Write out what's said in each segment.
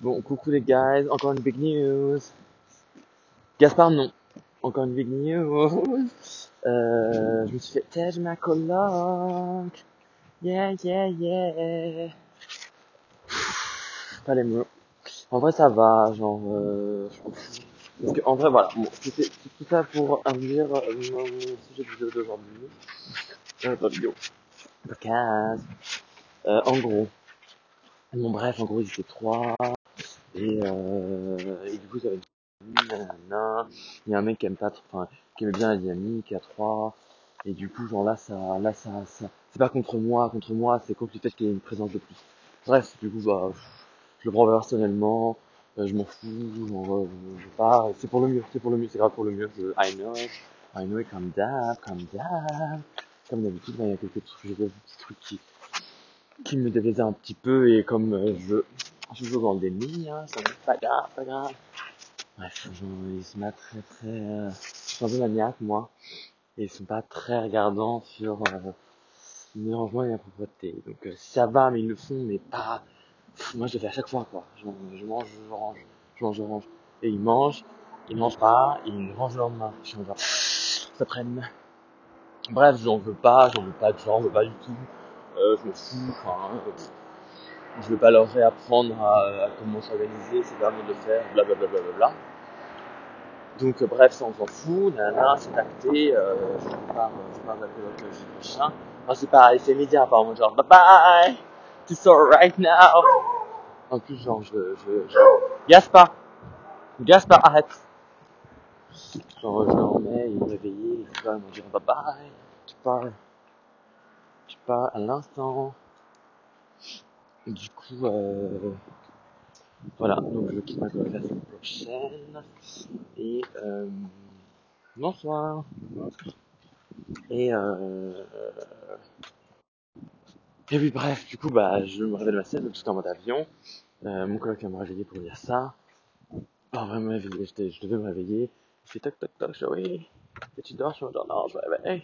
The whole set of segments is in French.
Bon, coucou les guys, encore une big news. Gaspard, non. Encore une big news. Euh, je me suis fait tège ma coloc. Yeah, yeah, yeah. Pas les mots. En vrai, ça va, genre, euh, je fous. Parce que, en vrai, voilà, bon, c'était tout ça pour dire euh, mon sujet de vidéo d'aujourd'hui. Euh, pas vidéo. Podcast. Euh, en gros. Bon, bref, en gros, ils étaient trois. Et, euh, et du coup, ça va être. Il y a un mec qui aime pas, enfin, qui aime bien la dynamique, à trois. Et du coup, genre là, ça, là, ça, ça, c'est pas contre moi, contre moi, c'est contre le fait qu'il y ait une présence de plus. Bref, du coup, bah, je le prends personnellement, euh, je m'en fous, euh, je pars, c'est pour le mieux, c'est pour le mieux, c'est grave pour le mieux, je, I know, I know, calm down, calm down. Comme d'habitude, il y a quelques trucs, des petits trucs qui, qui me déplaisaient un petit peu, et comme euh, je, je joue dans le déni, hein, ça n'est pas grave, pas grave. Bref, ils sont pas très très, euh, je suis un peu maniaque, moi, et ils sont pas très regardants sur, euh, le rangement et la propreté. Donc, euh, ça va, mais ils le font, mais pas, Pff, moi je le fais à chaque fois, quoi. Je, je mange, je range, je mange, je range. Et ils mangent, ils mangent pas, ils rangent le lendemain. Je mode, ça traîne. Bref, j'en veux pas, j'en veux pas de gens, j'en veux pas du tout. Euh, je me fous, enfin, euh, je veux pas leur réapprendre à, à comment s'organiser, c'est vraiment de faire, blablabla. Bla, bla, bla, bla. Donc euh, bref, ça on s'en fout, nanana, c'est acté, euh, je pars, je pars de la coloc jeudi prochain. Enfin, c'est pareil, c'est immédiat apparemment, genre bye bye, it's alright now. En plus, genre, je, je, je... Gaspard Gaspard, arrête Genre, je dormais, il me réveillait, et tout, il me dit bye bye, tu pars, tu pars à l'instant. Du coup, euh, voilà, donc je quitte ma semaine prochaine, et euh, bonsoir Et euh, et oui, bref, du coup, bah, je me réveille ma scène, j'étais en mode avion. Euh, mon coloc vient me réveiller pour dire ça. Vraiment, réveiller, j'étais- je devais me réveiller. Je fais toc toc toc, je fais oui. Et tu dors, je me dis non, je me réveille.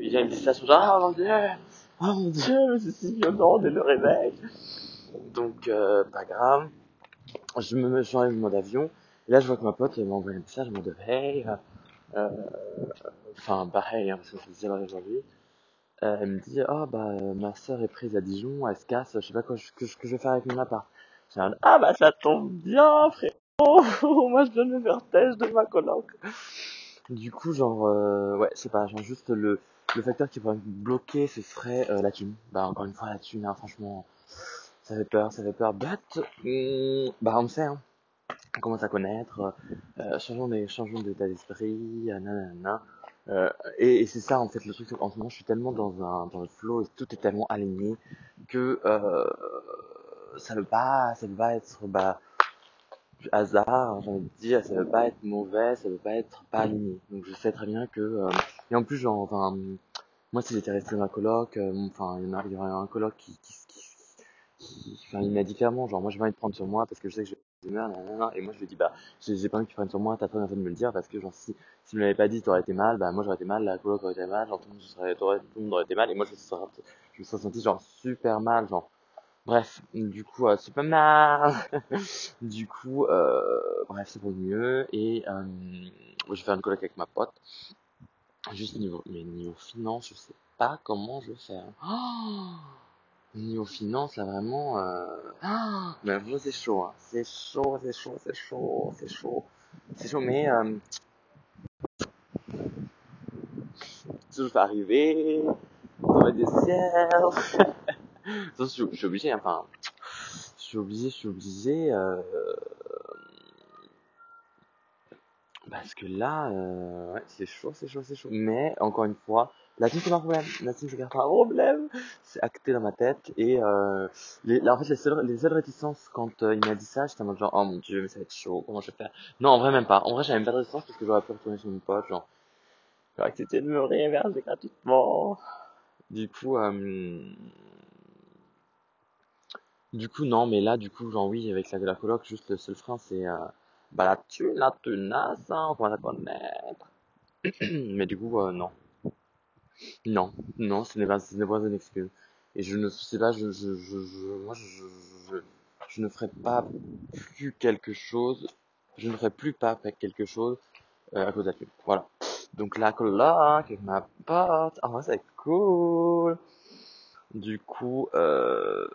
Et il me dit ça, me dis ah mon dieu, oh mon dieu, mais c'est si violent dès le réveil. Donc, euh, pas grave. Je me le mode avion. Et là, je vois que ma pote elle m'a envoyé un message en mode hey. euh, euh, Enfin, pareil, hein, parce que je disais aujourd'hui. Euh, elle me dit ah bah euh, ma soeur est prise à Dijon, elle se casse, je sais pas quoi je- que, que je vais faire avec mon appart. J'ai un ah bah ça tombe bien frérot, moi je viens de me de ma coloc. Du coup genre euh, ouais sais pas genre juste le le facteur qui pourrait me bloquer ce serait euh, la thune. Bah encore une fois la thune hein, franchement ça fait peur ça fait peur but hum, bah on sait hein on commence à connaître, euh, changeons des, changeons d'état d'esprit, euh, nanana. Euh, et, et c'est ça en fait le truc. En ce moment, je suis tellement dans un dans le flow et tout est tellement aligné que euh, ça veut pas, ça veut pas être bah hasard, j'ai envie de dire, ça veut pas être mauvais, ça veut pas être pas aligné. Donc je sais très bien que euh, et en plus genre enfin moi si j'étais resté dans ma coloc, euh, enfin il y en a, aurait un coloc qui, qui, qui, enfin il m'a dit clairement genre moi j'ai pas envie de prendre sur moi parce que je sais que je vais nanana. et moi je lui dit bah j'ai pas envie que tu prennes sur moi, t'as pas besoin de me le dire parce que genre si si me l'avais pas dit t'aurais été mal, bah moi j'aurais été mal, la coloc aurait été mal, genre tout le monde serait, t'aurais- tout le monde aurait été mal et moi je me serais, je me serais senti genre super mal, genre bref, du coup euh, super mal, du coup euh, bref c'est pour le mieux et euh, je vais faire une coloc avec ma pote, juste niveau mais niveau finance je sais pas comment je vais faire. Oh Niveau finance, là, vraiment, euh... mais vraiment, c'est chaud, hein. C'est chaud, c'est chaud, c'est chaud, c'est chaud. C'est chaud, mais, euh, tout va arriver, on va des. je, suis- obligé, enfin, je suis obligé, je suis obligé, euh, parce que là, euh, ouais, c'est chaud, c'est chaud, c'est chaud. Mais, encore une fois, la team, c'est pas un problème. La c'est pas un problème. C'est acté dans ma tête. Et, euh, là, en fait, les seules, les réticences quand euh, il m'a dit ça, j'étais en mode genre, oh mon dieu, mais ça va être chaud, comment je vais faire? Non, en vrai, même pas. En vrai, j'avais même pas de réticence parce que j'aurais pu retourner sur mon pote, genre, j'aurais accepté de me réhéberger gratuitement. Du coup, euh, du coup, non, mais là, du coup, genre, oui, avec la, la coloc, juste le seul frein, c'est, euh, bah, la thune, la tenace, hein, on commence à connaître. mais du coup, euh, non. Non, non, ce n'est pas, ce n'est pas une excuse. Et je ne sais pas, je, je, je, je je, je, ne ferai pas plus quelque chose, je ne ferai plus pas quelque chose euh, à cause de la thune. Voilà. Donc la coloc avec ma pote, ah c'est cool. Du coup, euh,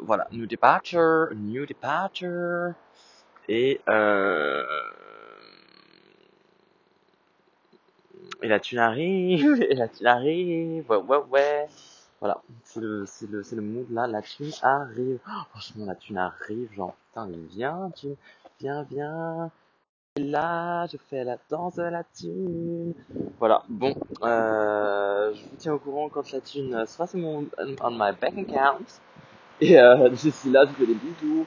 voilà, new departure, new departure, et euh, et la thune arrive, et la thune arrive, ouais ouais ouais. Voilà, c'est le, c'est le, c'est le mood là, la thune arrive. Oh, franchement, la thune arrive, genre, putain, viens, thune, viens, viens. Là, je fais la danse de la thune. Voilà, bon, euh, je vous tiens au courant quand la thune sera sur mon, on my bank account. Et euh, d'ici là, je vous fais des bisous.